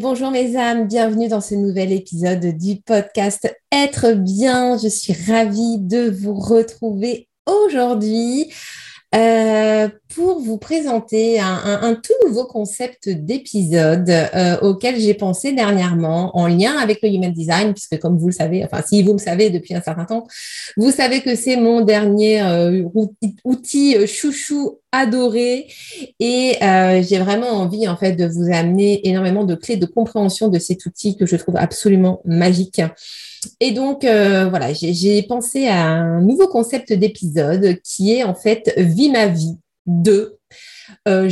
bonjour mes âmes, bienvenue dans ce nouvel épisode du podcast Être bien. Je suis ravie de vous retrouver aujourd'hui euh, pour vous présenter un, tout nouveau concept d'épisode euh, auquel j'ai pensé dernièrement en lien avec le Human Design, puisque comme vous le savez, enfin si vous me savez depuis un certain temps, vous savez que c'est mon dernier euh, outil chouchou adoré et j'ai vraiment envie en fait de vous amener énormément de clés de compréhension de cet outil que je trouve absolument magique. Et donc, voilà, j'ai pensé à un nouveau concept d'épisode qui est en fait Vie ma vie de euh,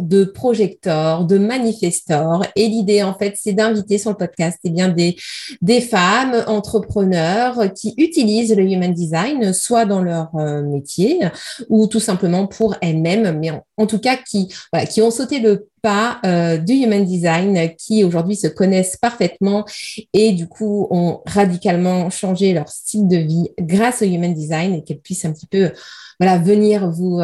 de projecteurs, de manifestors. Et l'idée, en fait, c'est d'inviter sur le podcast eh bien, des, des femmes entrepreneurs qui utilisent le Human Design, soit dans leur euh, métier ou tout simplement pour elles-mêmes, mais en, tout cas qui, voilà, qui ont sauté le pas euh, du Human Design, qui aujourd'hui se connaissent parfaitement et du coup ont radicalement changé leur style de vie grâce au Human Design et qu'elles puissent un petit peu voilà, venir vous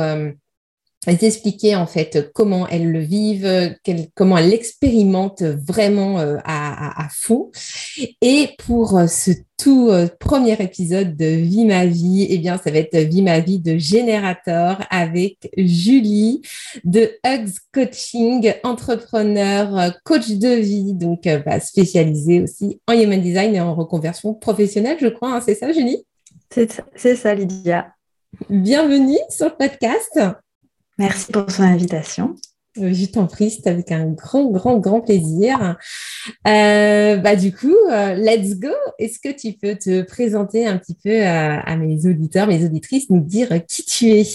expliquer en fait comment elles le vivent, comment elles l'expérimentent vraiment euh, à, à, fond. Et pour euh, ce tout euh, premier épisode de Vie ma vie, eh bien ça va être Vie ma vie de générateur avec Julie de Hugs Coaching, entrepreneur, coach de vie, donc bah, spécialisée aussi en human design et en reconversion professionnelle, je crois. Hein, c'est ça, Julie? C'est ça, Lydia. Bienvenue sur le podcast. Merci pour son invitation. Je t'en prie, c'est avec un grand, grand, grand plaisir. Euh, bah, du coup, euh, let's go. Est-ce que tu peux te présenter un petit peu à, mes auditeurs, mes auditrices, nous dire qui tu es?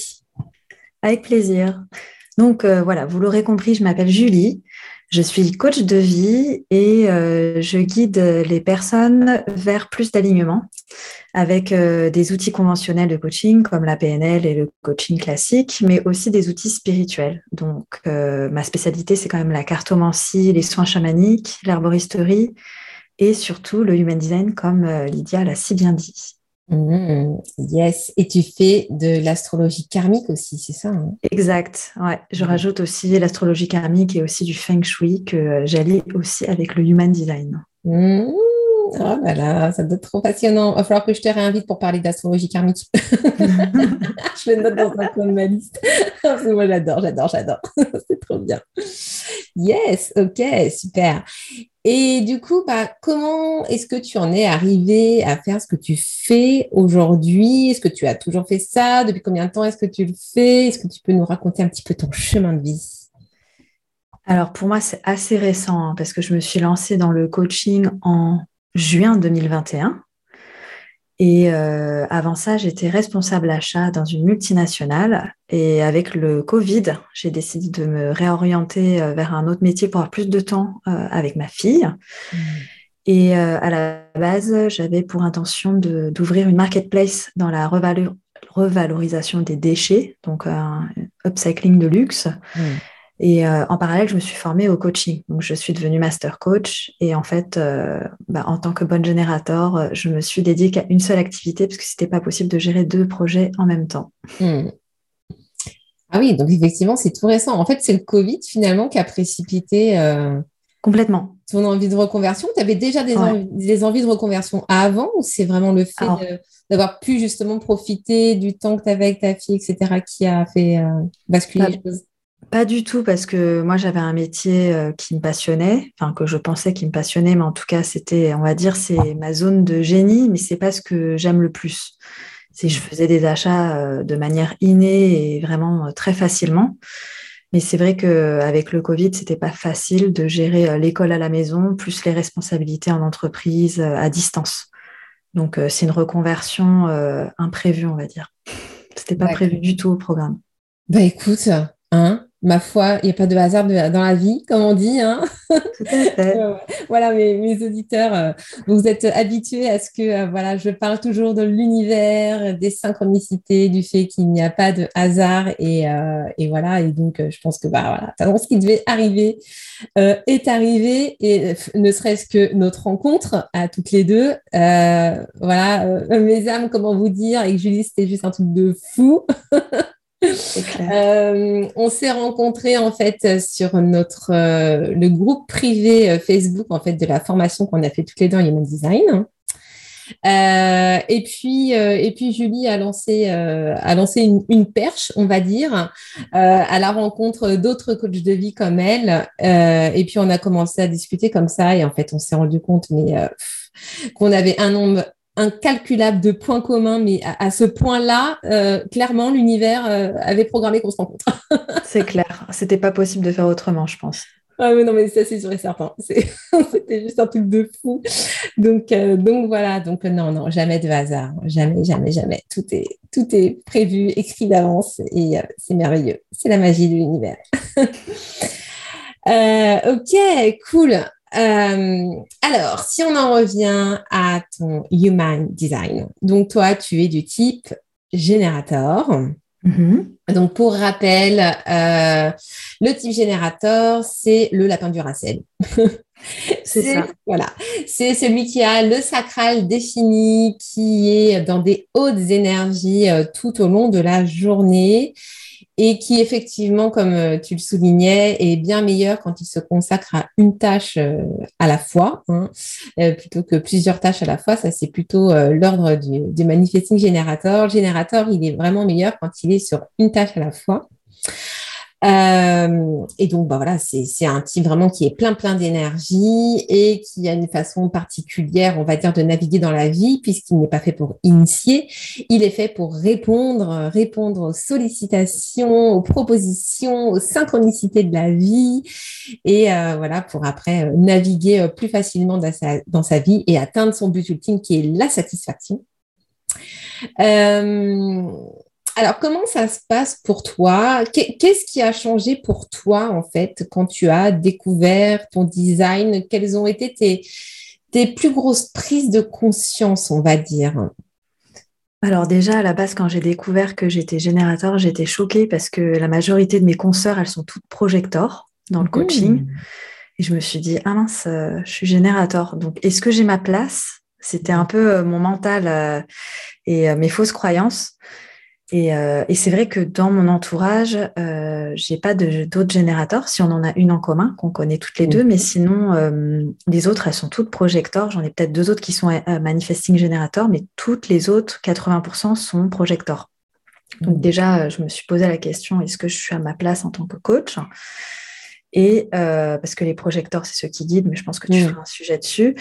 Avec plaisir. Donc euh, voilà, vous l'aurez compris, je m'appelle Julie. Je suis coach de vie et euh, je guide les personnes vers plus d'alignement avec euh, des outils conventionnels de coaching comme la PNL et le coaching classique, mais aussi des outils spirituels. Donc, euh, ma spécialité, c'est quand même la cartomancie, les soins chamaniques, l'herboristerie et surtout le human design, comme Lydia l'a si bien dit. Mmh, yes, et tu fais de l'astrologie karmique aussi, c'est ça hein? Exact, ouais. Je rajoute aussi l'astrologie karmique et aussi du feng shui que j'allie aussi avec le human design. Mmh. Ah voilà, ça doit être trop passionnant. Il va falloir que je te réinvite pour parler d'astrologie karmique. je le note dans un coin de ma liste. moi j'adore, j'adore, j'adore. c'est trop bien. Yes, ok, super. Et du coup, bah, comment est-ce que tu en es arrivé à faire ce que tu fais aujourd'hui? Est-ce que tu as toujours fait ça? Depuis combien de temps est-ce que tu le fais? Est-ce que tu peux nous raconter un petit peu ton chemin de vie? Alors pour moi, c'est assez récent hein, parce que je me suis lancée dans le coaching en juin 2021. Et euh, avant ça, j'étais responsable achat dans une multinationale. Et avec le Covid, j'ai décidé de me réorienter euh, vers un autre métier pour avoir plus de temps euh, avec ma fille. Mmh. Et à la base, j'avais pour intention d'ouvrir une marketplace dans la revalorisation des déchets, donc un upcycling de luxe. Mmh. Et euh, en parallèle, je me suis formée au coaching. Donc, je suis devenue master coach. Et en fait, euh, bah, en tant que bonne générateur, euh, je me suis dédiée qu'à une seule activité parce que c'était pas possible de gérer deux projets en même temps. Hmm. Ah oui, donc effectivement, c'est tout récent. En fait, c'est le Covid finalement qui a précipité. Complètement. Ton envie de reconversion. Tu avais déjà des, envies, de reconversion avant ou c'est vraiment le fait d'avoir pu justement profiter du temps que tu avais avec ta fille, etc., qui a fait basculer les choses? Pas du tout, parce que moi j'avais un métier euh, qui me passionnait, enfin que je pensais qui me passionnait, mais en tout cas c'était, on va dire, c'est ma zone de génie, mais c'est pas ce que j'aime le plus. C'est je faisais des achats euh, de manière innée et vraiment euh, très facilement. Mais c'est vrai qu'avec le Covid, c'était pas facile de gérer l'école à la maison, plus les responsabilités en entreprise à distance. Donc c'est une reconversion imprévue, on va dire. C'était pas prévu du tout au programme. Bah écoute, hein, ma foi, il n'y a pas de hasard dans la vie, comme on dit. Hein voilà, mes, auditeurs, euh, vous êtes habitués à ce que euh, voilà, je parle toujours de l'univers, des synchronicités, du fait qu'il n'y a pas de hasard. Et, euh, voilà, et donc je pense que bah, voilà, ce qui devait arriver est arrivé. Et ne serait-ce que notre rencontre à toutes les deux, voilà, mes âmes, comment vous dire, et que Julie, c'était juste un truc de fou. Euh, on s'est rencontrés en fait sur notre euh, le groupe privé euh, Facebook en fait de la formation qu'on a fait toutes les deux en Human Design. et puis et puis Julie a lancé a lancé une, perche, on va dire, à la rencontre d'autres coachs de vie comme elle. et puis on a commencé à discuter comme ça et en fait on s'est rendu compte mais qu'on avait un nombre incalculable de points communs, mais à, ce point-là, euh, clairement, l'univers euh, avait programmé qu'on se rencontre. c'est clair. C'était pas possible de faire autrement, je pense. Ah mais non, mais ça, c'est sûr et certain. C'était juste un truc de fou. Donc, euh, donc voilà. Donc, non, non, jamais de hasard. Jamais, jamais, jamais. Tout est, tout est prévu, écrit d'avance et c'est merveilleux. C'est la magie de l'univers. ok, cool. Euh, alors, si on en revient à ton Human Design, donc toi, tu es du type générateur. Mm-hmm. Donc, pour rappel, euh, le type générateur, c'est le lapin du Racel. c'est ça. Voilà. C'est celui qui a le sacral défini, qui est dans des hautes énergies euh, tout au long de la journée et qui effectivement, comme euh, tu le soulignais, est bien meilleur quand il se consacre à une tâche euh, à la fois, hein, euh, plutôt que plusieurs tâches à la fois. Ça, c'est plutôt l'ordre du, du, manifesting générateur. Le générateur, il est vraiment meilleur quand il est sur une tâche à la fois. Euh, et donc, bah voilà, c'est un type vraiment qui est plein, plein d'énergie et qui a une façon particulière, on va dire, de naviguer dans la vie, puisqu'il n'est pas fait pour initier, il est fait pour répondre, répondre aux sollicitations, aux propositions, aux synchronicités de la vie, et euh, voilà, pour après euh, naviguer plus facilement dans sa, dans sa vie et atteindre son but ultime qui est la satisfaction. Euh, alors, comment ça se passe pour toi? Qu'est-ce qui a changé pour toi, en fait, quand tu as découvert ton design? Quelles ont été tes, plus grosses prises de conscience, on va dire? Alors déjà, à la base, quand j'ai découvert que j'étais générateur, j'étais choquée parce que la majorité de mes consoeurs, elles sont toutes projecteurs dans le mmh. coaching. Et je me suis dit, ah mince, euh, je suis générateur. Donc, est-ce que j'ai ma place? C'était un peu euh, mon mental euh, et mes fausses croyances. Euh, et, c'est vrai que dans mon entourage, euh, j'ai pas d'autres générateurs, si on en a une en commun, qu'on connaît toutes les deux, mais sinon, euh, les autres, elles sont toutes projecteurs. J'en ai peut-être deux autres qui sont euh, manifesting générateurs, mais toutes les autres, 80% sont projecteurs. Donc déjà, je me suis posé la question, est-ce que je suis à ma place en tant que coach? Et parce que les projecteurs, c'est ceux qui guident, mais je pense que tu feras un sujet dessus.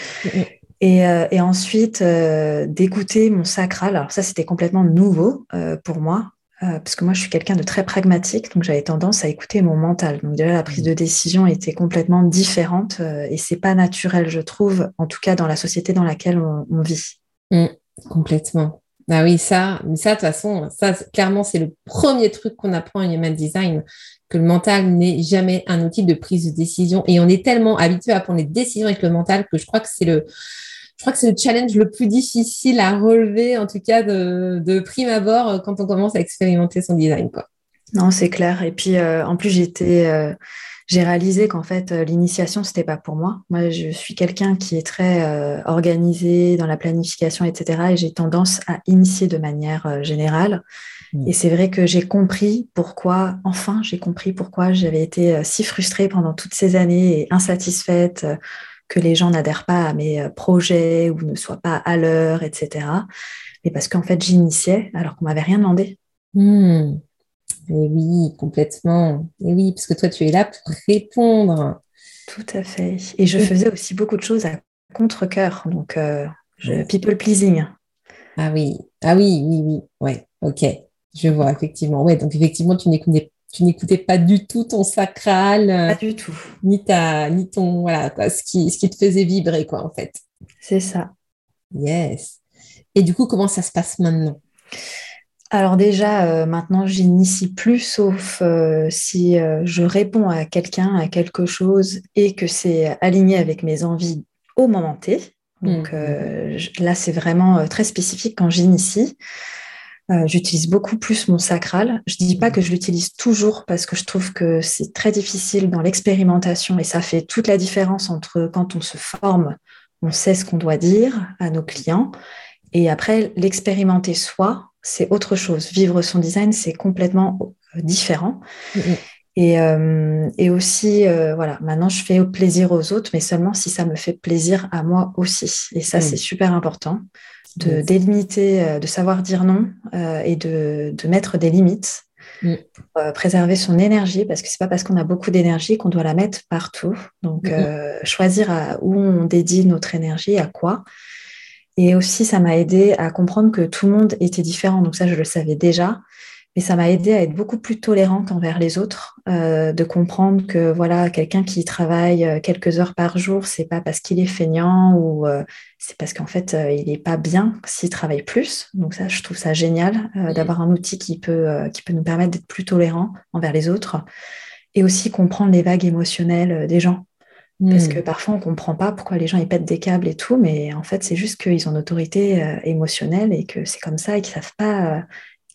Euh, et, ensuite, euh, d'écouter mon sacral. Alors ça, c'était complètement nouveau euh, pour moi, parce que moi, je suis quelqu'un de très pragmatique, donc j'avais tendance à écouter mon mental. Donc déjà, la prise de décision était complètement différente, et c'est pas naturel, je trouve, en tout cas dans la société dans laquelle on, vit. Mmh, complètement. Ah oui, ça, mais ça, de toute façon, ça, clairement, c'est le premier truc qu'on apprend en Human Design, que le mental n'est jamais un outil de prise de décision. Et on est tellement habitué à prendre des décisions avec le mental que je crois que c'est le, je crois que c'est le challenge le plus difficile à relever, en tout cas de, prime abord, euh, quand on commence à expérimenter son design. Quoi. Non, c'est clair. Et puis, euh, en plus, j'étais, euh, j'ai réalisé qu'en fait, l'initiation, c'était pas pour moi. Moi, je suis quelqu'un qui est très organisé dans la planification, etc. Et j'ai tendance à initier de manière générale. Mmh. Et c'est vrai que j'ai compris pourquoi, enfin, j'ai compris pourquoi j'avais été si frustrée pendant toutes ces années et insatisfaite que les gens n'adhèrent pas à mes euh, projets ou ne soient pas à l'heure, etc. Mais parce qu'en fait, j'initiais alors qu'on m'avait rien demandé. Hmm. Et oui, complètement. Et oui, parce que toi, tu es là pour répondre. Tout à fait. Et je faisais aussi beaucoup de choses à contre-coeur, donc euh, people pleasing. Ah oui, ah oui, oui, oui, ouais, ok, je vois, effectivement. Ouais, donc effectivement, tu n'écoutais tu n'écoutais pas du tout ton sacral. Euh, pas du tout. Ni, ta, ni ton, voilà, ce, qui, ce qui te faisait vibrer, quoi, en fait. C'est ça. Yes. Et du coup, comment ça se passe maintenant? Alors déjà, euh, maintenant, j'initie plus, sauf euh, si je réponds à quelqu'un, à quelque chose, et que c'est aligné avec mes envies au moment T. Donc mmh. là, c'est vraiment très spécifique quand j'initie. Euh, j'utilise beaucoup plus mon sacral. Je dis pas que je l'utilise toujours parce que je trouve que c'est très difficile dans l'expérimentation et ça fait toute la différence entre quand on se forme, on sait ce qu'on doit dire à nos clients et après l'expérimenter soi, c'est autre chose. Vivre son design, c'est complètement euh, différent. Mm, mm. Et, euh, et, aussi, voilà, maintenant je fais plaisir aux autres, mais seulement si ça me fait plaisir à moi aussi. Et ça, mm. c'est super important de délimiter, euh, de savoir dire non euh, et de, mettre des limites mm. pour euh, préserver son énergie parce que c'est pas parce qu'on a beaucoup d'énergie qu'on doit la mettre partout. Donc choisir à, où on dédie notre énergie, à quoi. Et aussi, ça m'a aidé à comprendre que tout le monde était différent. Donc ça, je le savais déjà. Mais ça m'a aidé à être beaucoup plus tolérante envers les autres, euh, de comprendre que voilà, quelqu'un qui travaille euh, quelques heures par jour, c'est pas parce qu'il est feignant ou euh, c'est parce qu'en fait il n'est pas bien s'il travaille plus. Donc ça, je trouve ça génial d'avoir un outil qui peut qui peut nous permettre d'être plus tolérant envers les autres et aussi comprendre les vagues émotionnelles des gens. Parce que parfois, on ne comprend pas pourquoi les gens ils pètent des câbles et tout, mais en fait, c'est juste qu'ils ont une autorité émotionnelle et que c'est comme ça et qu'ils ne savent pas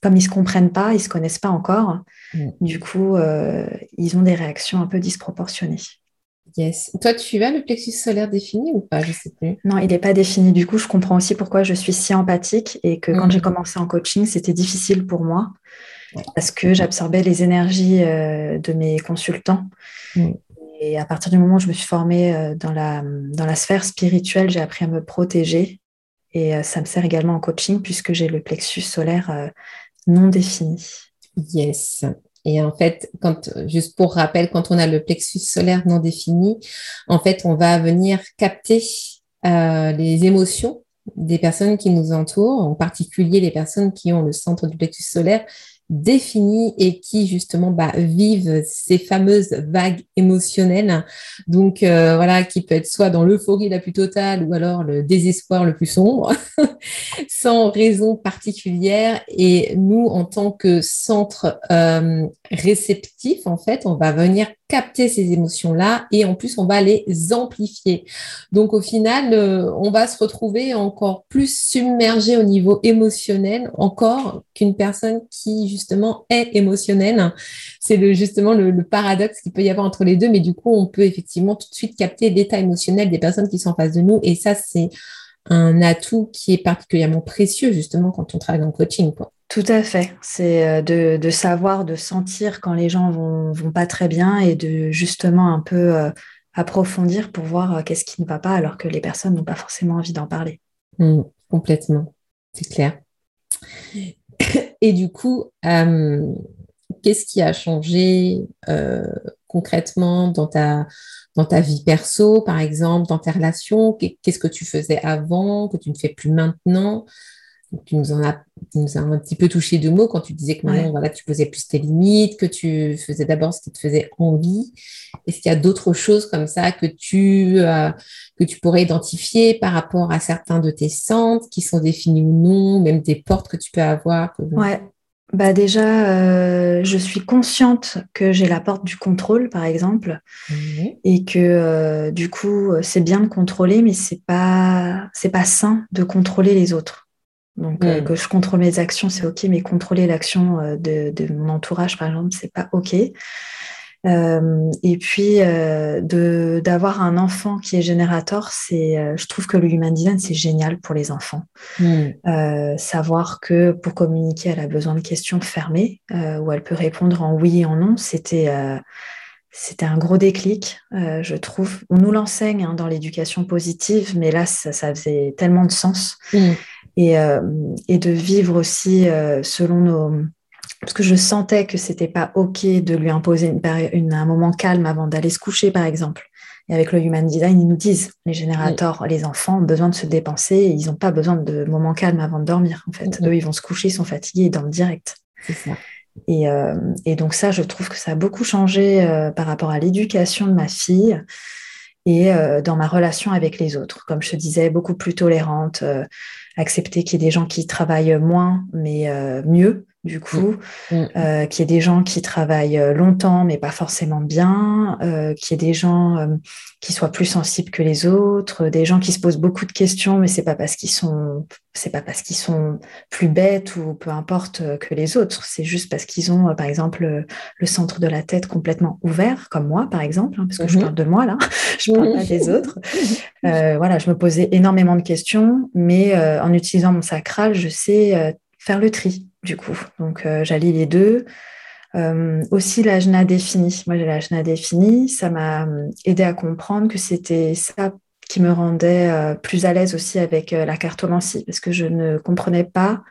comme ils se comprennent pas, ils se connaissent pas encore, mm. du coup, euh, ils ont des réactions un peu disproportionnées. Yes. Toi, tu as le plexus solaire défini ou pas? Je sais plus. Non, il n'est pas défini. Du coup, je comprends aussi pourquoi je suis si empathique et que quand mm. j'ai commencé en coaching, c'était difficile pour moi parce que j'absorbais les énergies euh, de mes consultants. Mm. Et à partir du moment où je me suis formée euh, dans la, dans la sphère spirituelle, j'ai appris à me protéger. Et ça me sert également en coaching puisque j'ai le plexus solaire non défini. Yes. Et en fait, quand, juste pour rappel, quand on a le plexus solaire non défini, en fait, on va venir capter euh, les émotions des personnes qui nous entourent, en particulier les personnes qui ont le centre du plexus solaire définis et qui justement bah, vivent ces fameuses vagues émotionnelles. Donc euh, voilà, qui peut être soit dans l'euphorie la plus totale ou alors le désespoir le plus sombre, sans raison particulière. Et nous, en tant que centre euh, réceptif, en fait, on va venir capter ces émotions-là et en plus, on va les amplifier. Donc, au final, euh, on va se retrouver encore plus submergé au niveau émotionnel encore qu'une personne qui, justement, est émotionnelle. C'est le, justement le, paradoxe qu'il peut y avoir entre les deux, mais du coup, on peut effectivement tout de suite capter l'état émotionnel des personnes qui sont en face de nous et ça, c'est un atout qui est particulièrement précieux, justement, quand on travaille le coaching. Quoi. Tout à fait. C'est euh, de, savoir, de sentir quand les gens vont, vont pas très bien et de justement un peu euh, approfondir pour voir euh, qu'est-ce qui ne va pas alors que les personnes n'ont pas forcément envie d'en parler. Mmh, complètement, c'est clair. Et du coup, qu'est-ce qui a changé concrètement dans ta, dans ta vie perso, par exemple, dans tes relations? Qu'est-ce que tu faisais avant, que tu ne fais plus maintenant? Tu nous en as, nous un petit peu touché de mots quand tu disais que maintenant, voilà, tu posais plus tes limites, que tu faisais d'abord ce qui te faisait envie. Est-ce qu'il y a d'autres choses comme ça que tu, euh, que tu pourrais identifier par rapport à certains de tes centres qui sont définis ou non, même des portes que tu peux avoir Ouais. Bah déjà, euh, je suis consciente que j'ai la porte du contrôle, par exemple, et que euh, du coup, c'est bien de contrôler, mais c'est pas c'est pas sain de contrôler les autres. Donc, euh, mm. que je contrôle mes actions, c'est OK, mais contrôler l'action euh, de, mon entourage, par exemple, c'est pas OK. Euh, et puis, d'avoir un enfant qui est générateur, c'est, je trouve que le human design, c'est génial pour les enfants. Mm. savoir que pour communiquer, elle a besoin de questions fermées, où elle peut répondre en oui et en non, c'était c'était un gros déclic, je trouve. On nous l'enseigne hein, dans l'éducation positive, mais là, ça, faisait tellement de sens. Mm. Euh, et, de vivre aussi euh, selon nos, parce que je sentais que c'était pas OK de lui imposer une, un moment calme avant d'aller se coucher, par exemple. Et avec le Human Design, ils nous disent, les générateurs, les enfants ont besoin de se dépenser, ils n'ont pas besoin de moments calmes avant de dormir, en fait. Eux, ils vont se coucher, ils sont fatigués, ils dorment direct. Ça. Et, euh, et, donc ça, je trouve que ça a beaucoup changé euh, par rapport à l'éducation de ma fille et euh, dans ma relation avec les autres. Comme je te disais, beaucoup plus tolérante, accepter qu'il y ait des gens qui travaillent moins, mais mieux, du coup, mm. Mm. euh, qu'il y ait des gens qui travaillent euh, longtemps mais pas forcément bien, euh, qu'il y ait des gens euh, qui soient plus sensibles que les autres, des gens qui se posent beaucoup de questions mais c'est pas parce qu'ils sont c'est pas parce qu'ils sont plus bêtes ou peu importe que les autres, c'est juste parce qu'ils ont par exemple le centre de la tête complètement ouvert comme moi par exemple, hein, parce que je mm-hmm. parle de moi là, je parle pas des autres. voilà, je me posais énormément de questions mais en utilisant mon sacral, je sais faire le tri du coup. Donc, euh, j'allie les deux. Euh, aussi l'ajna défini. Moi, j'ai l'ajna défini. Ça m'a euh, aidé à comprendre que c'était ça qui me rendait plus à l'aise aussi avec la cartomancie, parce que je ne comprenais pas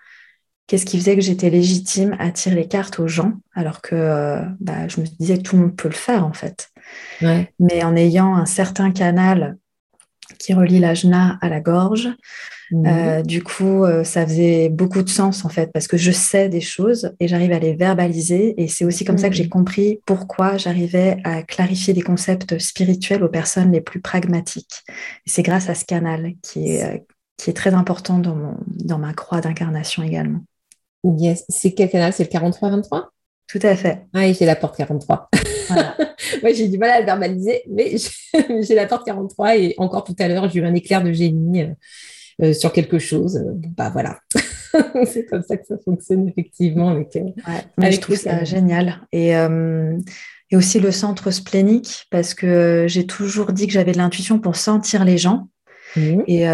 qu'est-ce qui faisait que j'étais légitime à tirer les cartes aux gens, alors que bah, je me disais que tout le monde peut le faire en fait. Mais en ayant un certain canal qui relie l'ajna à la gorge, Mhm. Euh, du coup, euh, ça faisait beaucoup de sens en fait, parce que je sais des choses et j'arrive à les verbaliser. Et c'est aussi comme ça que j'ai mhm. compris pourquoi j'arrivais à clarifier des concepts spirituels aux personnes les plus pragmatiques. Et c'est grâce à ce canal qui est, euh, qui est très important dans, mon, dans ma croix d'incarnation également. Yes. C'est quel canal? C'est le 43-23 Tout à fait. Ah, j'ai la porte 43. Moi, j'ai du mal à le verbaliser, mais j'ai la porte 43 et encore tout à l'heure, j'ai eu un éclair de génie. Euh, sur quelque chose, euh, bah voilà. c'est comme ça que ça fonctionne effectivement avec. Euh, je trouve ça génial. Et, et aussi le centre splénique, parce que j'ai toujours dit que j'avais de l'intuition pour sentir les gens. Mmh. Et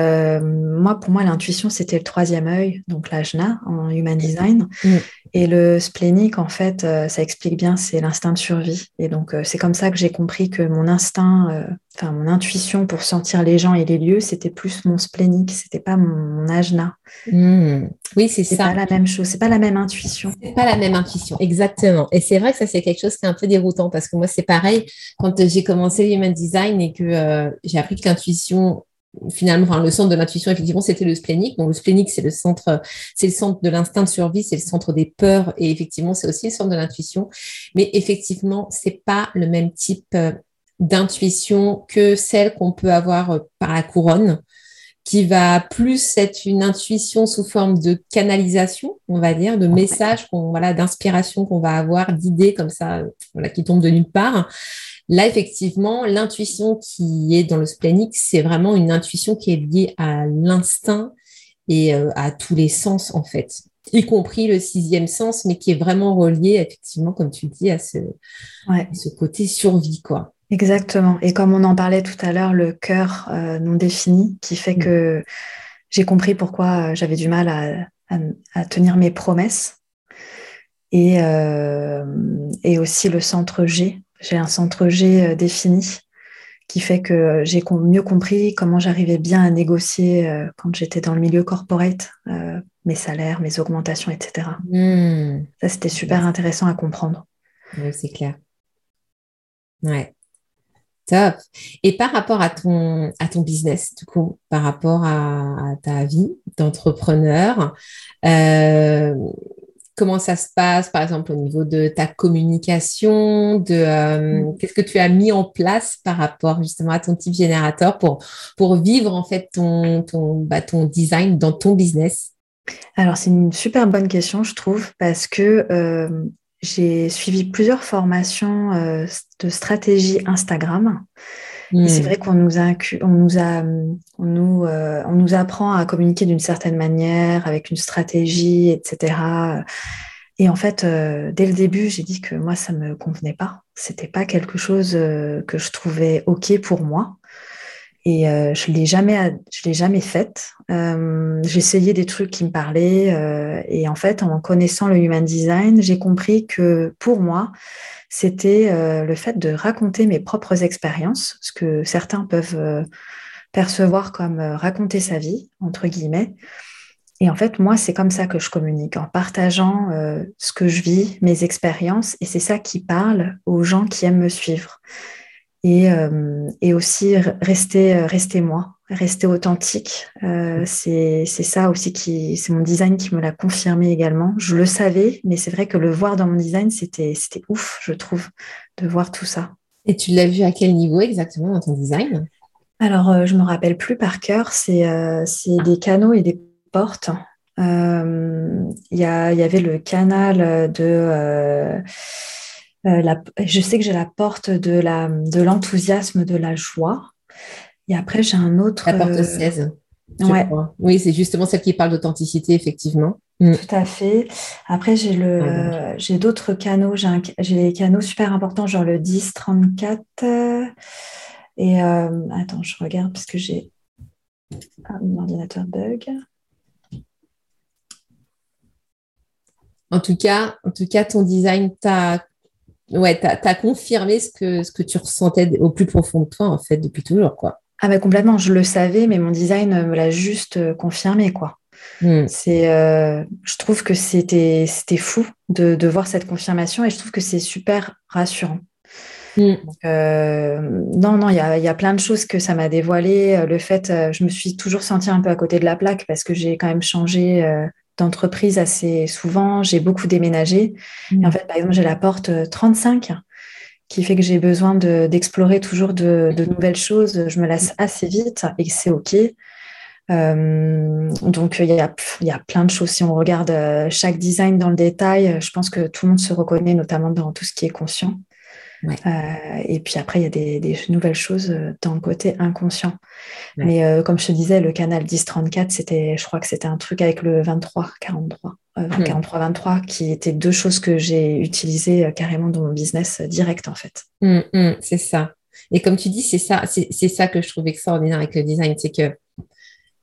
moi, pour moi, l'intuition, c'était le troisième œil, donc l'ajna en human design. Mmh. Et le splénique, en fait, ça explique bien, c'est l'instinct de survie. Et donc, c'est comme ça que j'ai compris que mon instinct enfin mon intuition pour sentir les gens et les lieux, c'était plus mon splénique, c'était pas mon, ajna. Hmm. Oui, c'est ça. C'est pas la même chose, c'est pas la même intuition. C'est pas la même intuition, exactement. Et c'est vrai que ça c'est quelque chose qui est un peu déroutant parce que moi c'est pareil quand j'ai commencé Human Design et que euh, j'ai appris que l'intuition finalement, le centre de l'intuition, effectivement, c'était le splénique. Le splénique, c'est le centre, c'est le centre de l'instinct de survie, c'est le centre des peurs, et effectivement, c'est aussi le centre de l'intuition. Mais effectivement, c'est pas le même type euh, d'intuition que celle qu'on peut avoir euh, par la couronne, qui va plus être une intuition sous forme de canalisation, on va dire, de messages, voilà, d'inspiration qu'on va avoir, d'idées comme ça, voilà, qui tombent de nulle part. Là, effectivement, l'intuition qui est dans le splénique, c'est vraiment une intuition qui est liée à l'instinct et euh, à tous les sens, en fait, y compris le sixième sens, mais qui est vraiment relié, effectivement, comme tu dis, à ce, à ce côté survie, quoi. Exactement. Et comme on en parlait tout à l'heure, le cœur euh, non défini qui fait mm. que j'ai compris pourquoi euh, j'avais du mal à, tenir mes promesses. Et, euh, et, aussi le centre G. J'ai un centre G défini qui fait que j'ai mieux compris comment j'arrivais bien à négocier quand j'étais dans le milieu corporate, mes salaires, mes augmentations, etc. Mm. Ça, c'était super intéressant à comprendre. Oui, c'est clair. Ouais. Top. Et par rapport à ton, à ton business, du coup, par rapport à, ta vie d'entrepreneur, euh, comment ça se passe, par exemple, au niveau de ta communication, de euh, mm. qu'est-ce que tu as mis en place par rapport justement à ton type générateur pour, pour vivre en fait ton, ton, bah, ton design dans ton business? Alors, c'est une super bonne question, je trouve, parce que euh, j'ai suivi plusieurs formations euh, de stratégie Instagram. C'est hmm. vrai qu'on nous, a, on nous, a, on nous, euh, on nous apprend à communiquer d'une certaine manière, avec une stratégie, etc. Et en fait, euh, dès le début, j'ai dit que moi, ça ne me convenait pas. C'était pas quelque chose que je trouvais OK pour moi. Et euh, je l'ai jamais, je l'ai jamais faite. Euh, essayé des trucs qui me parlaient. Euh, et en fait, en connaissant le human design, j'ai compris que pour moi, c'était le fait de raconter mes propres expériences, ce que certains peuvent percevoir comme raconter sa vie, entre guillemets. et en fait, moi, c'est comme ça que je communique, en partageant euh, ce que je vis, mes expériences, et c'est ça qui parle aux gens qui aiment me suivre. Et, euh, aussi euh, rester moi, rester authentique. c'est ça aussi qui, c'est mon design qui me l'a confirmé également. Je le savais, mais c'est vrai que le voir dans mon design, c'était ouf, je trouve, de voir tout ça. Et tu l'as vu à quel niveau exactement dans ton design? Alors, je ne me rappelle plus par cœur, c'est des canaux et des porte. Euh, il y, avait le canal de... Euh, euh, la, je sais que j'ai la porte de l'enthousiasme, de, de la joie. Et après, j'ai un autre... La porte 16. Ouais. Oui, c'est justement celle qui parle d'authenticité, effectivement. Mm. Tout à fait. Après, j'ai le, j'ai d'autres canaux. J'ai, des canaux super importants, genre le 10, 34. Et attends, je regarde parce que j'ai un mon ordinateur bug. En tout cas, en tout cas ton design t'a ouais, confirmé ce que, ce que tu ressentais au plus profond de toi, en fait, depuis toujours, quoi. Ah bah complètement, je le savais, mais mon design me l'a juste euh, confirmé, quoi. Hmm. C'est, euh, je trouve que c'était, c'était fou de, voir cette confirmation et je trouve que c'est super rassurant. Hmm. Euh, non, non, il y a, y a, plein de choses que ça m'a dévoilé. Le fait, je me suis toujours sentie un peu à côté de la plaque parce que j'ai quand même changé d'entreprise assez souvent. J'ai beaucoup déménagé. Et en fait, par exemple, j'ai la porte 35 euh, qui fait que j'ai besoin d'explorer toujours de, nouvelles choses. Je me lasse assez vite et c'est OK. Euh, donc, il y, a, il y a plein de choses. Si on regarde euh, chaque design dans le détail, je pense que tout le monde se reconnaît, notamment dans tout ce qui est conscient. Euh, et puis après, il y a des, nouvelles choses euh, dans le côté inconscient. Mais euh, comme je te disais, le canal 10-34, c'était, je crois que c'était un truc avec le 23-43. 43-23, qui étaient deux choses que j'ai utilisées carrément dans mon business direct, en fait. Hum, hum, c'est ça. Et comme tu dis, c'est ça, c'est ça que je trouve extraordinaire avec le design, c'est que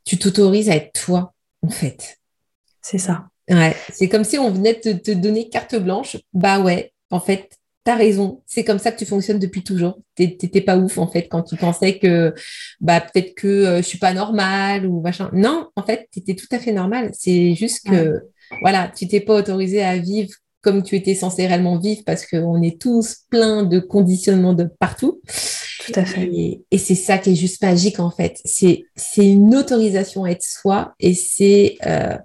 tu t'autorises à être toi, en fait. C'est ça. Ouais, c'est comme si on venait te, te donner carte blanche. Bah ouais, en fait, T'as raison, c'est comme ça que tu fonctionnes depuis toujours. T'étais pas ouf en fait quand tu pensais que bah peut-être que euh, je suis pas normale ou machin. Non, en fait, tu étais tout à fait normal. C'est juste que voilà, tu t'es pas autorisé à vivre comme tu étais censé réellement vivre parce qu'on est tous pleins de conditionnements de partout. Tout à fait. Et, c'est ça qui est juste magique en fait. C'est une autorisation à être soi et c'est euh,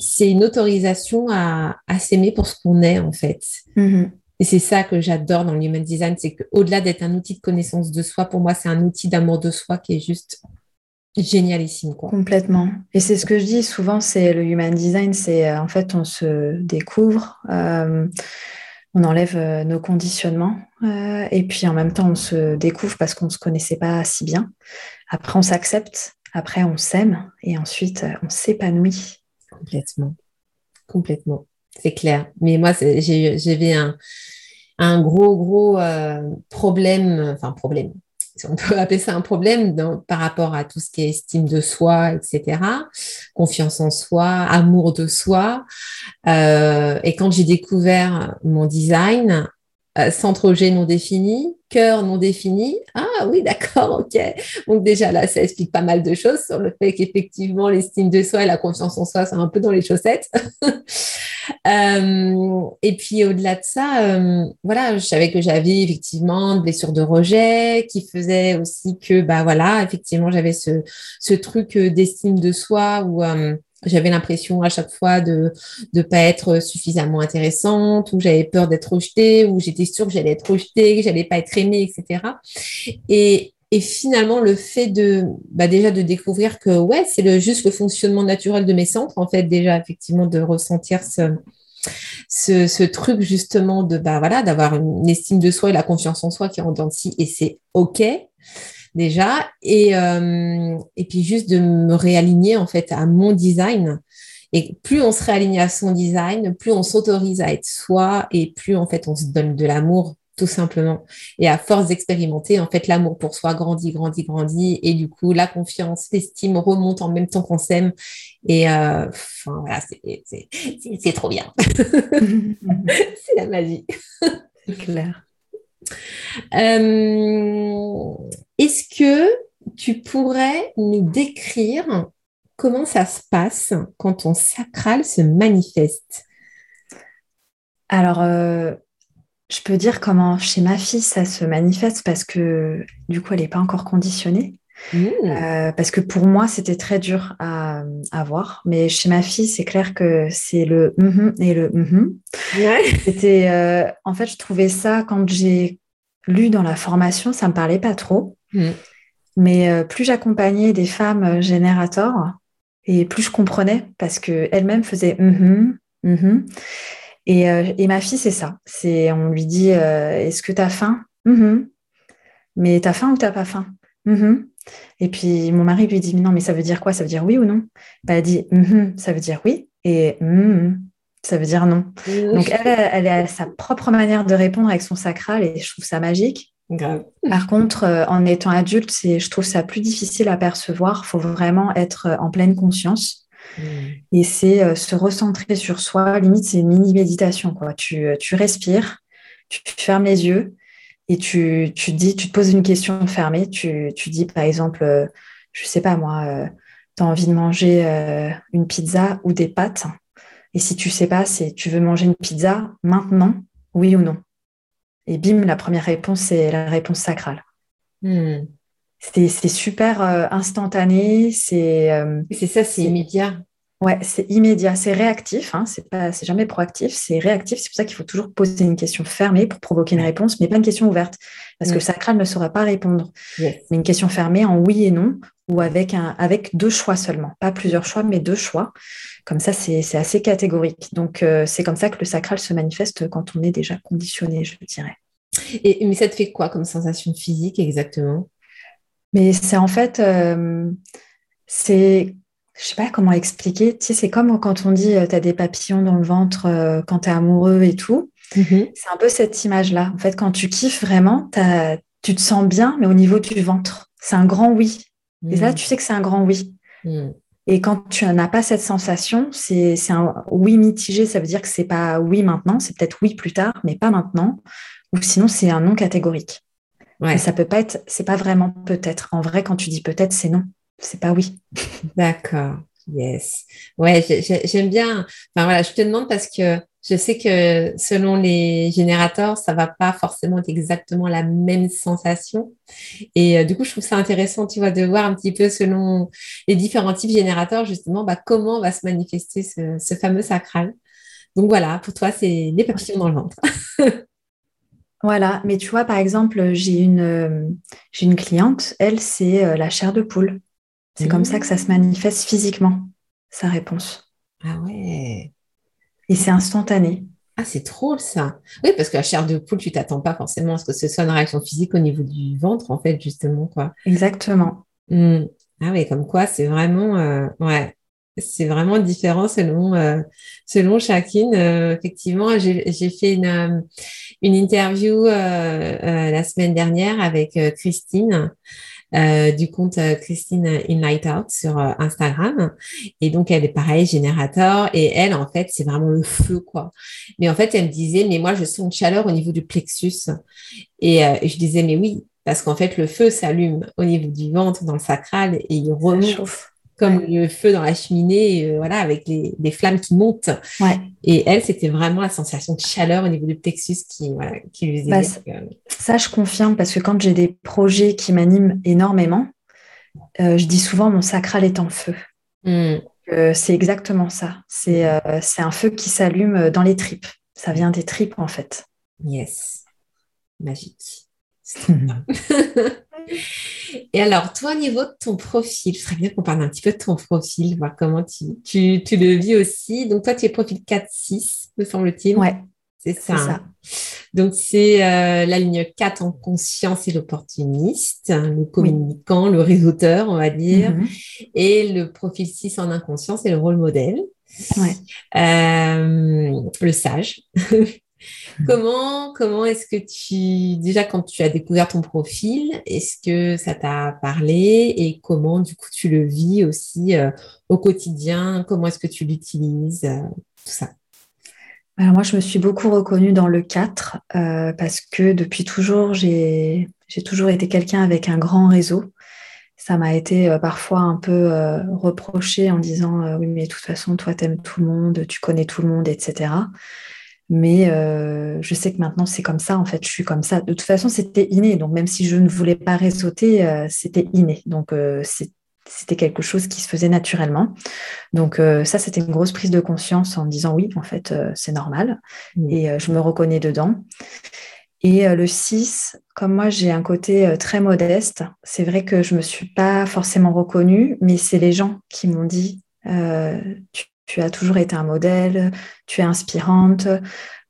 c'est une autorisation à, à s'aimer pour ce qu'on est en fait. Mm-hmm. Et c'est ça que j'adore dans le human design, c'est qu'au-delà d'être un outil de connaissance de soi, pour moi, c'est un outil d'amour de soi qui est juste génialissime. Quoi. Complètement. Et c'est ce que je dis souvent, c'est le human design, c'est euh, en fait, on se découvre, euh, on enlève euh, nos conditionnements, et puis en même temps, on se découvre parce qu'on ne se connaissait pas si bien. Après, on s'accepte, après, on s'aime, et ensuite, on s'épanouit. Complètement. Complètement c'est clair. Mais moi, j'avais un, un, gros, gros euh, problème, enfin problème, si on peut appeler ça un problème par rapport à tout ce qui est estime de soi, etc., confiance en soi, amour de soi. Euh, et quand j'ai découvert mon design, euh, centre G non défini, cœur non défini. Ah oui, d'accord, ok. Donc déjà là, ça explique pas mal de choses sur le fait qu'effectivement, l'estime de soi et la confiance en soi sont un peu dans les chaussettes. Euh, et puis au-delà de ça, euh, voilà, je savais que j'avais effectivement une blessure de rejet qui faisait aussi que, bah voilà, effectivement, j'avais ce, ce truc d'estime de soi où j'avais l'impression à chaque fois de ne pas être suffisamment intéressante, ou j'avais peur d'être rejetée, ou j'étais sûre que j'allais être rejetée, que j'allais pas être aimée, etc. Et, et finalement, le fait de bah déjà de découvrir que ouais, c'est le, juste le fonctionnement naturel de mes centres, en fait, déjà effectivement de ressentir ce, ce, truc justement de bah voilà d'avoir une estime de soi et la confiance en soi qui rentre dans le et c'est ok déjà, et, euh, et puis juste de me réaligner en fait à mon design. Et plus on se réaligne à son design, plus on s'autorise à être soi et plus en fait on se donne de l'amour tout simplement. Et à force d'expérimenter, en fait, l'amour pour soi grandit, grandit, grandit. Et du coup, la confiance, l'estime remonte en même temps qu'on s'aime. Et euh, enfin, voilà, c'est trop bien. c'est la magie. C'est clair. Euh, est-ce que tu pourrais nous décrire comment ça se passe quand ton sacral se manifeste? Alors, euh, je peux dire comment chez ma fille ça se manifeste parce que du coup, elle n'est pas encore conditionnée. Euh, parce que pour moi, c'était très dur à, voir. Mais chez ma fille, c'est clair que c'est le mm et le mm C'était, euh, en fait, je trouvais ça quand j'ai lu dans la formation, ça me parlait pas trop. Mmh. Mais euh, plus j'accompagnais des femmes générateurs et plus je comprenais parce que elle-même faisait mm et, et, ma fille, c'est ça. C'est, on lui dit, est-ce que tu as faim Mais tu as faim ou tu n'as pas faim? Et puis mon mari lui dit, non, mais ça veut dire quoi? Ça veut dire oui ou non? Bah, Elle dit, mm-hmm, ça veut dire oui, et mm-hmm, ça veut dire non. Donc elle, elle a sa propre manière de répondre avec son sacral, et je trouve ça magique. Par contre, euh, en étant adulte, je trouve ça plus difficile à percevoir. Il faut vraiment être euh, en pleine conscience. Mm. Et c'est euh, se recentrer sur soi. Limite, c'est une mini méditation. Quoi. Tu, tu respires, tu fermes les yeux et tu, tu, dis, tu te poses une question fermée, tu, tu dis par exemple, euh, je sais pas moi, euh, tu as envie de manger euh, une pizza ou des pâtes. Et si tu sais pas, c'est tu veux manger une pizza maintenant, oui ou non? Et bim, la première réponse, c'est la réponse sacrale. Hmm. C'est super instantané. C'est ça, c'est immédiat. Ouais, c'est immédiat, c'est réactif, hein, c'est pas, c'est jamais proactif, c'est réactif. C'est pour ça qu'il faut toujours poser une question fermée pour provoquer une réponse, mais pas une question ouverte, parce que le sacral ne saura pas répondre. Mais une question fermée en oui et non, ou avec un, avec deux choix seulement, pas plusieurs choix, mais deux choix. Comme ça, c'est, assez catégorique. Donc, euh, c'est comme ça que le sacral se manifeste quand on est déjà conditionné, je dirais. Et mais ça te fait quoi comme sensation physique exactement? Mais c'est en fait, euh, c'est je sais pas comment expliquer. Tu sais, c'est comme quand on dit euh, tu as des papillons dans le ventre euh, quand tu es amoureux et tout. Mm-hmm. C'est un peu cette image-là. En fait, quand tu kiffes vraiment, tu te sens bien, mais au niveau du ventre. C'est un grand oui. Et là, mm. tu sais que c'est un grand oui. Mm. Et quand tu n'as pas cette sensation, c'est un oui mitigé. Ça veut dire que c'est pas oui maintenant, c'est peut-être oui plus tard, mais pas maintenant. Ou sinon, c'est un non catégorique. Ouais. ça peut pas être, c'est pas vraiment peut-être. En vrai, quand tu dis peut-être, c'est non c'est pas oui. D'accord. Yes. Ouais, j'aime bien. Enfin voilà, je te demande parce que je sais que selon les générateurs, ça va pas forcément être exactement la même sensation. Et euh, du coup, je trouve ça intéressant, tu vois, de voir un petit peu selon les différents types générateurs, justement, bah, comment va se manifester ce, fameux sacral. Donc voilà, pour toi, c'est des papillons dans le ventre. voilà, mais tu vois, par exemple, j'ai une, euh, une cliente, elle, c'est euh, la chair de poule. C'est comme ça que ça se manifeste physiquement, sa réponse. Ah ouais. Et c'est instantané. Ah, c'est drôle ça. Oui, parce que la chair de poule, tu t'attends pas forcément à ce que ce soit une réaction physique au niveau du ventre, en fait, justement, quoi. Exactement. Hmm. Ah oui, comme quoi, c'est vraiment, euh, ouais, c'est vraiment différent selon, euh, selon chacune. Euh, effectivement, j'ai fait une, une interview la semaine dernière avec Christine. Euh, du compte euh, Christine In Light Out sur euh, Instagram. Et donc, elle est pareil, générateur. Et elle, en fait, c'est vraiment le feu, quoi. Mais en fait, elle me disait, mais moi, je sens une chaleur au niveau du plexus. Et, je disais, mais oui, parce qu'en fait, le feu s'allume au niveau du ventre, dans le sacral, et il remonte comme le feu dans la cheminée, euh, voilà, avec les, flammes qui montent. Et elle, c'était vraiment la sensation de chaleur au niveau du plexus qui, qui lui bah, ça, je confirme parce que quand j'ai des projets qui m'animent énormément, euh, je dis souvent mon sacral est en feu. Hmm. Euh, c'est exactement ça. C'est un feu qui s'allume dans les tripes. Ça vient des tripes en fait. Yes. Magique. Et alors, toi, au niveau de ton profil, je serais bien qu'on parle un petit peu de ton profil, voir comment tu, le vis aussi. Donc, toi, tu es profil 4-6, me semble-t-il. Ouais. C'est ça. Donc, c'est euh, la ligne 4 en conscience et l'opportuniste, hein, le communicant, le réseauteur, on va dire. Mm-hmm. Et le profil 6 en inconscience et le rôle modèle. Ouais. Euh, le sage. Comment, comment est-ce que tu, déjà quand tu as découvert ton profil, est-ce que ça t'a parlé et comment du coup tu le vis aussi euh, au quotidien? Comment est-ce que tu l'utilises euh, Tout ça? Alors moi, je me suis beaucoup reconnue dans le 4 euh, parce que depuis toujours, j'ai toujours été quelqu'un avec un grand réseau. ça m'a été parfois un peu reproché en disant oui, mais de toute façon, toi, t'aimes tout le monde, tu connais tout le monde, etc. Mais je sais que maintenant, c'est comme ça. En fait, je suis comme ça. De toute façon, c'était inné. Donc, même si je ne voulais pas réseauter, c'était inné. Donc, c'est c'était quelque chose qui se faisait naturellement. Donc euh, ça, c'était une grosse prise de conscience en me disant oui, en fait, euh, c'est normal. Mmh. Et euh, je me reconnais dedans. Et le 6, comme moi, j'ai un côté très modeste, c'est vrai que je ne me suis pas forcément reconnue, mais c'est les gens qui m'ont dit, tu, as toujours été un modèle, tu es inspirante,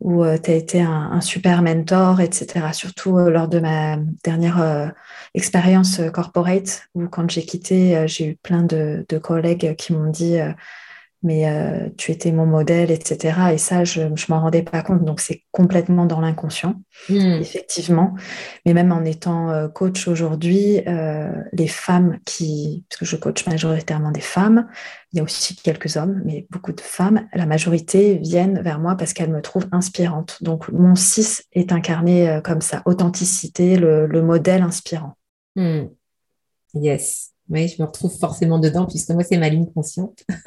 ou tu as été un, super mentor, etc. Surtout lors de ma dernière expérience euh, corporate où quand j'ai quitté, euh, j'ai eu plein de, collègues qui m'ont dit euh, mais tu étais mon modèle, etc. Et ça, je ne m'en rendais pas compte. Donc, c'est complètement dans l'inconscient, hmm. effectivement. Mais même en étant coach aujourd'hui, les femmes qui, parce que je coach majoritairement des femmes, il y a aussi quelques hommes, mais beaucoup de femmes, la majorité viennent vers moi parce qu'elles me trouvent inspirante. Donc, mon 6 est incarné comme ça, authenticité, le modèle inspirant. Hmm. Yes. Oui, je me retrouve forcément dedans puisque moi, c'est ma ligne consciente.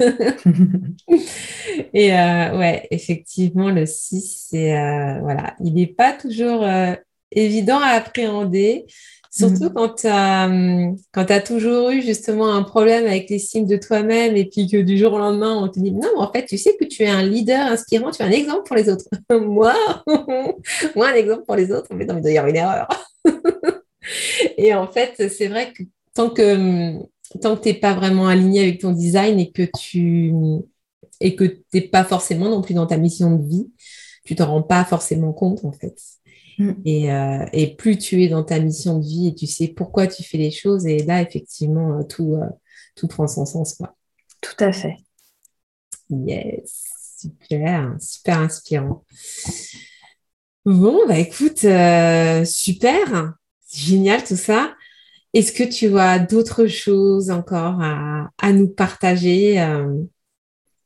et euh, ouais, effectivement, le 6, c'est, euh, voilà, il n'est pas toujours euh, évident à appréhender, surtout hmm. quand tu as, toujours eu justement un problème avec l'estime de toi-même et puis que du jour au lendemain, on te dit non, en fait, tu sais que tu es un leader inspirant, tu es un exemple pour les autres. moi, moi, un exemple pour les autres, mais non, il doit y avoir une erreur. et en fait, c'est vrai que tant que tant que tu n'es pas vraiment aligné avec ton design et que tu et que tu n'es pas forcément non plus dans ta mission de vie, tu t'en rends pas forcément compte en fait. Mm. Euh, et, plus tu es dans ta mission de vie et tu sais pourquoi tu fais les choses, et là, effectivement, euh, tout, euh, tout prend son sens. Quoi. Tout à fait. Yes, super, super inspirant. Bon, bah écoute, super génial tout ça. Est-ce que tu vois d'autres choses encore à, nous partager euh,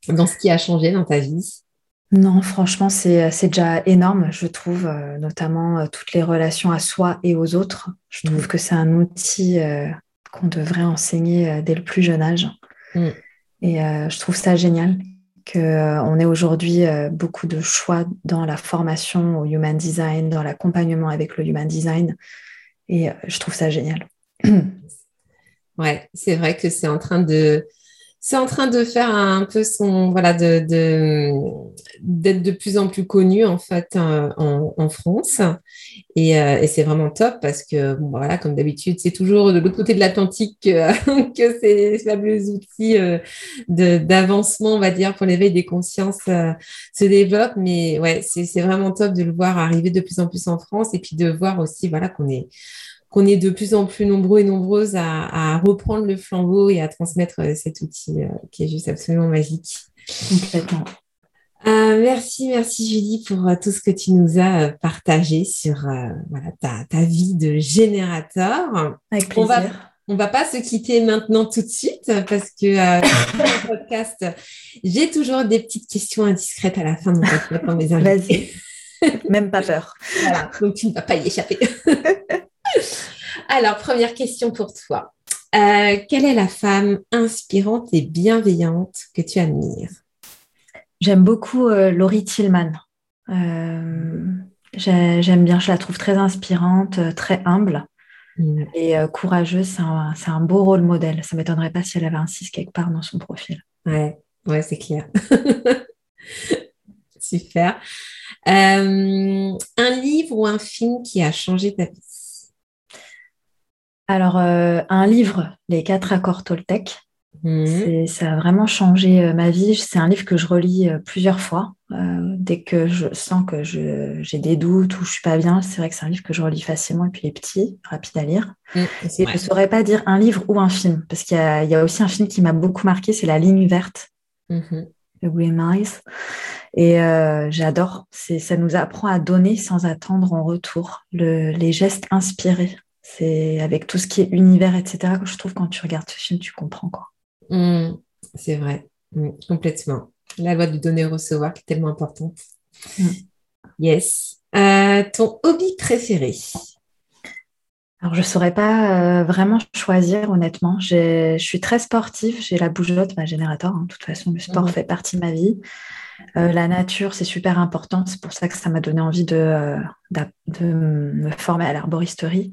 dans ce qui a changé dans ta vie? Non, franchement, c'est déjà énorme, je trouve, euh, notamment euh, toutes les relations à soi et aux autres. Je trouve mm. que c'est un outil qu'on devrait enseigner dès le plus jeune âge. Mm. Et je trouve ça génial qu'on ait aujourd'hui beaucoup de choix dans la formation au Human Design, dans l'accompagnement avec le Human Design. Et je trouve ça génial. ouais, c'est vrai que c'est en train de c'est en train de faire un peu son voilà de, d'être de plus en plus connu en fait euh, en, France. Et, euh, et c'est vraiment top parce que voilà comme d'habitude c'est toujours de l'autre côté de l'Atlantique que, ces fabuleux outils d'avancement on va dire pour l'éveil des consciences se développent. Mais ouais c'est vraiment top de le voir arriver de plus en plus en France et puis de voir aussi voilà qu'on est qu'on est de plus en plus nombreux et nombreuses à, reprendre le flambeau et à transmettre euh, cet outil euh, qui est juste absolument magique. Complètement. Euh, merci, merci Julie pour tout ce que tu nous as partagé sur ta, vie de générateur. Avec plaisir. On va, va pas se quitter maintenant tout de suite parce que dans le podcast, j'ai toujours des petites questions indiscrètes à la fin de mon podcast pour mes invités. Même pas peur. Voilà, donc tu ne vas pas y échapper. Alors, première question pour toi. Euh, quelle est la femme inspirante et bienveillante que tu admires? J'aime beaucoup euh, Laurie Tillman. Euh, j'aime bien, je la trouve très inspirante, très humble mm. et courageuse. C'est un, beau rôle modèle. Ça ne m'étonnerait pas si elle avait un 6 quelque part dans son profil. Ouais, ouais c'est clair. Super. un livre ou un film qui a changé ta vie? Alors, euh, un livre, Les quatre accords Toltec, mhm. ça a vraiment changé euh, ma vie. C'est un livre que je relis euh, plusieurs fois. dès que je sens que j'ai des doutes ou je suis pas bien, c'est vrai que c'est un livre que je relis facilement et puis il est petit, rapide à lire. Mhm, je ne saurais pas dire un livre ou un film, parce qu'il y, a aussi un film qui m'a beaucoup marqué, c'est La ligne verte. Mhm. The Green Mice. Et j'adore. Ça nous apprend à donner sans attendre en retour les gestes inspirés. C'est avec tout ce qui est univers, etc. que je trouve quand tu regardes ce film, tu comprends quoi. Mmh, c'est vrai, mmh, complètement. La loi du donner-recevoir qui est tellement importante. Mmh. Yes. Euh, ton hobby préféré? Alors, je ne saurais pas euh, vraiment choisir, honnêtement. Je suis très sportive, j'ai la bougeotte, ma générateur. Hein. De toute façon, le sport fait partie de ma vie. Euh, la nature, c'est super important. C'est pour ça que ça m'a donné envie de, de, me former à l'arboristerie.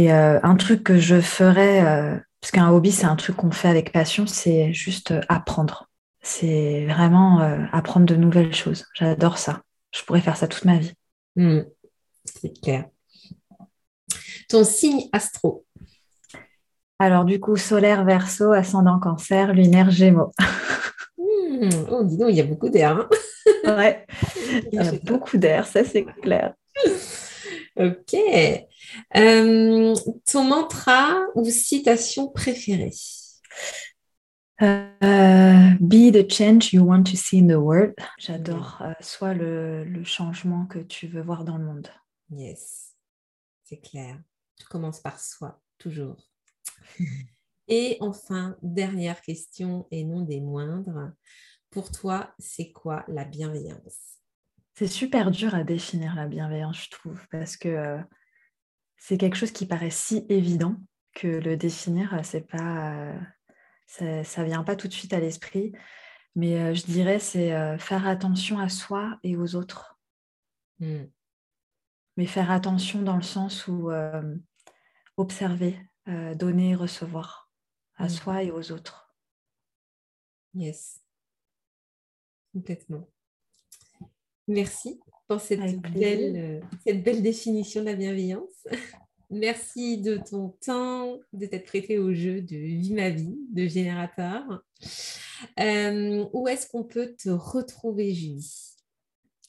Et un truc que je ferais, parce qu'un hobby, c'est un truc qu'on fait avec passion, c'est juste apprendre. C'est vraiment apprendre de nouvelles choses. J'adore ça. Je pourrais faire ça toute ma vie. Mmh. C'est clair ton signe astro? Alors, du coup, solaire, verso, ascendant cancer, lunaire, gémeaux. Hmm, oh, dis donc, il y a beaucoup d'air. Hein ouais, il y a beaucoup d'air, ça c'est clair. Ok. Euh, ton mantra ou citation préférée? Euh, Be the change you want to see in the world. J'adore. Euh, soit le changement que tu veux voir dans le monde. Yes, c'est clair. Tu commences par soi, toujours. Et enfin, dernière question et non des moindres. Pour toi, c'est quoi la bienveillance? C'est super dur à définir la bienveillance, je trouve, parce que euh, c'est quelque chose qui paraît si évident que le définir, euh, c'est pas, euh, ça, vient pas tout de suite à l'esprit. Mais je dirais, c'est faire attention à soi et aux autres. Hmm. Mais faire attention dans le sens où observer, donner, recevoir à mmh. soi et aux autres. Yes, complètement. Merci pour cette belle, euh, cette belle définition de la bienveillance. Merci de ton temps, de t'être prêté au jeu de Vie ma vie, de Générateur. Euh, où est-ce qu'on peut te retrouver, Julie?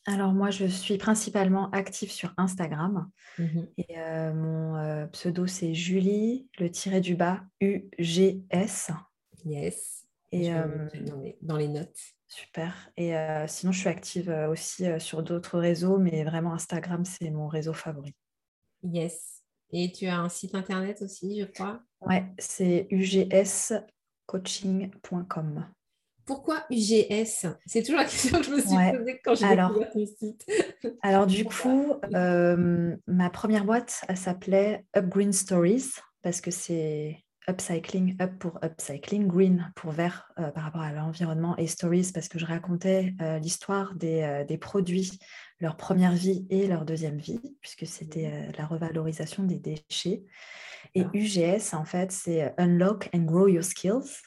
Alors moi, je suis principalement active sur Instagram. Mmh et euh, mon euh, pseudo, c'est Julie, le tiré du bas, UGS. Yes. Et, euh, dans, les, notes. Super. Et sinon, je suis active aussi sur d'autres réseaux, mais vraiment Instagram, c'est mon réseau favori. Yes. Et tu as un site internet aussi, je crois? Ouais, c'est ugscoaching.com. Pourquoi UGS C'est toujours la question que je me suis posée quand j'ai découvert ton site. alors du coup, euh, ma première boîte, elle s'appelait Up Green Stories parce que c'est upcycling, up pour upcycling, green pour vert euh, par rapport à l'environnement et stories parce que je racontais euh, l'histoire des, des, produits, leur première vie et leur deuxième vie, puisque c'était mmh. la revalorisation des déchets. Et UGS, en fait, c'est Unlock and Grow Your Skills.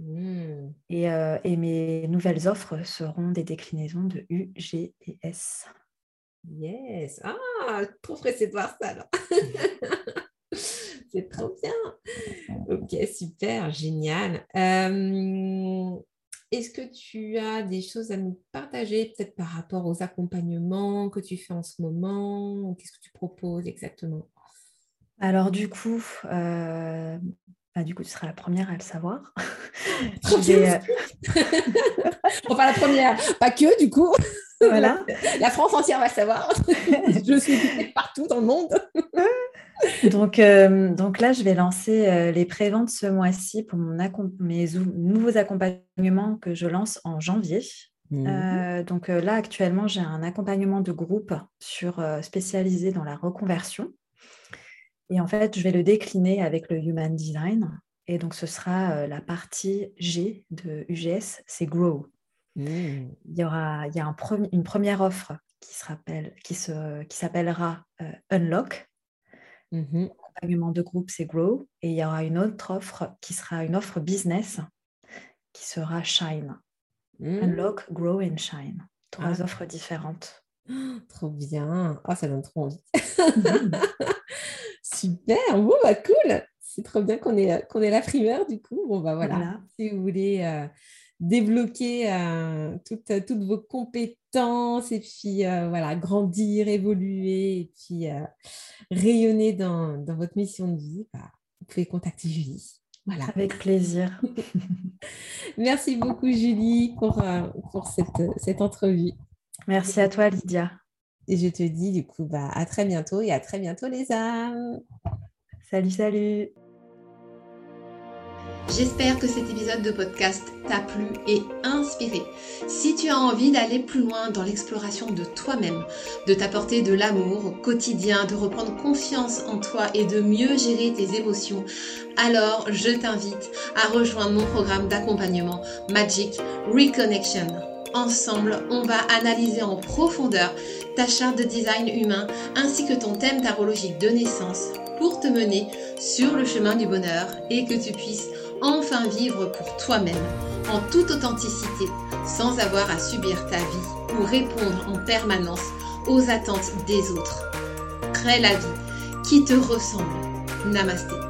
Mmh. Euh, et, mes nouvelles offres seront des déclinaisons de U, G et S. Yes. Ah, trop pressée de voir ça alors. C'est trop bien. Ok, super, génial. Euh, est-ce que tu as des choses à nous partager, peut-être par rapport aux accompagnements que tu fais en ce moment Qu'est-ce que tu proposes exactement? Alors du coup, euh, bah, du coup, tu seras la première à le savoir. Euh, enfin, la première, pas que du coup. Voilà. La France entière va savoir. je suis partout dans le monde. donc, euh, donc là, je vais lancer euh, les préventes ce mois-ci pour mon mes nouveaux accompagnements que je lance en janvier. Mmh. donc là, actuellement, j'ai un accompagnement de groupe sur, spécialisé dans la reconversion. Et en fait, je vais le décliner avec le Human Design. Et donc, ce sera euh, la partie G de UGS, c'est Grow. Mmh. Il y aura il y a un une première offre qui, qui, qui s'appellera euh, Unlock. Mmh. L'accompagnement de groupe, c'est Grow. Et il y aura une autre offre qui sera une offre business qui sera Shine. Mmh. Unlock, Grow and Shine. Trois ah. offres différentes. trop bien. Ah, ça donne trop envie. Super, bon, bah cool. C'est trop bien qu'on ait, qu'on ait la primeur du coup. Bon, bah voilà. Si vous voulez euh, débloquer euh, toutes, toutes, vos compétences et puis euh, voilà, grandir, évoluer et puis rayonner dans, dans, votre mission de vie, bah, vous pouvez contacter Julie. Voilà. Avec plaisir. Merci beaucoup Julie pour, pour cette, cette entrevue. Merci à toi Lydia. Et je te dis du coup bah, à très bientôt et à très bientôt les âmes. Salut, salut. J'espère que cet épisode de podcast t'a plu et inspiré. Si tu as envie d'aller plus loin dans l'exploration de toi-même, de t'apporter de l'amour au quotidien, de reprendre confiance en toi et de mieux gérer tes émotions, alors je t'invite à rejoindre mon programme d'accompagnement Magic Reconnection. Ensemble, on va analyser en profondeur ta charte de design humain ainsi que ton thème tarologique de naissance pour te mener sur le chemin du bonheur et que tu puisses enfin vivre pour toi-même en toute authenticité sans avoir à subir ta vie ou répondre en permanence aux attentes des autres. Crée la vie qui te ressemble. Namasté.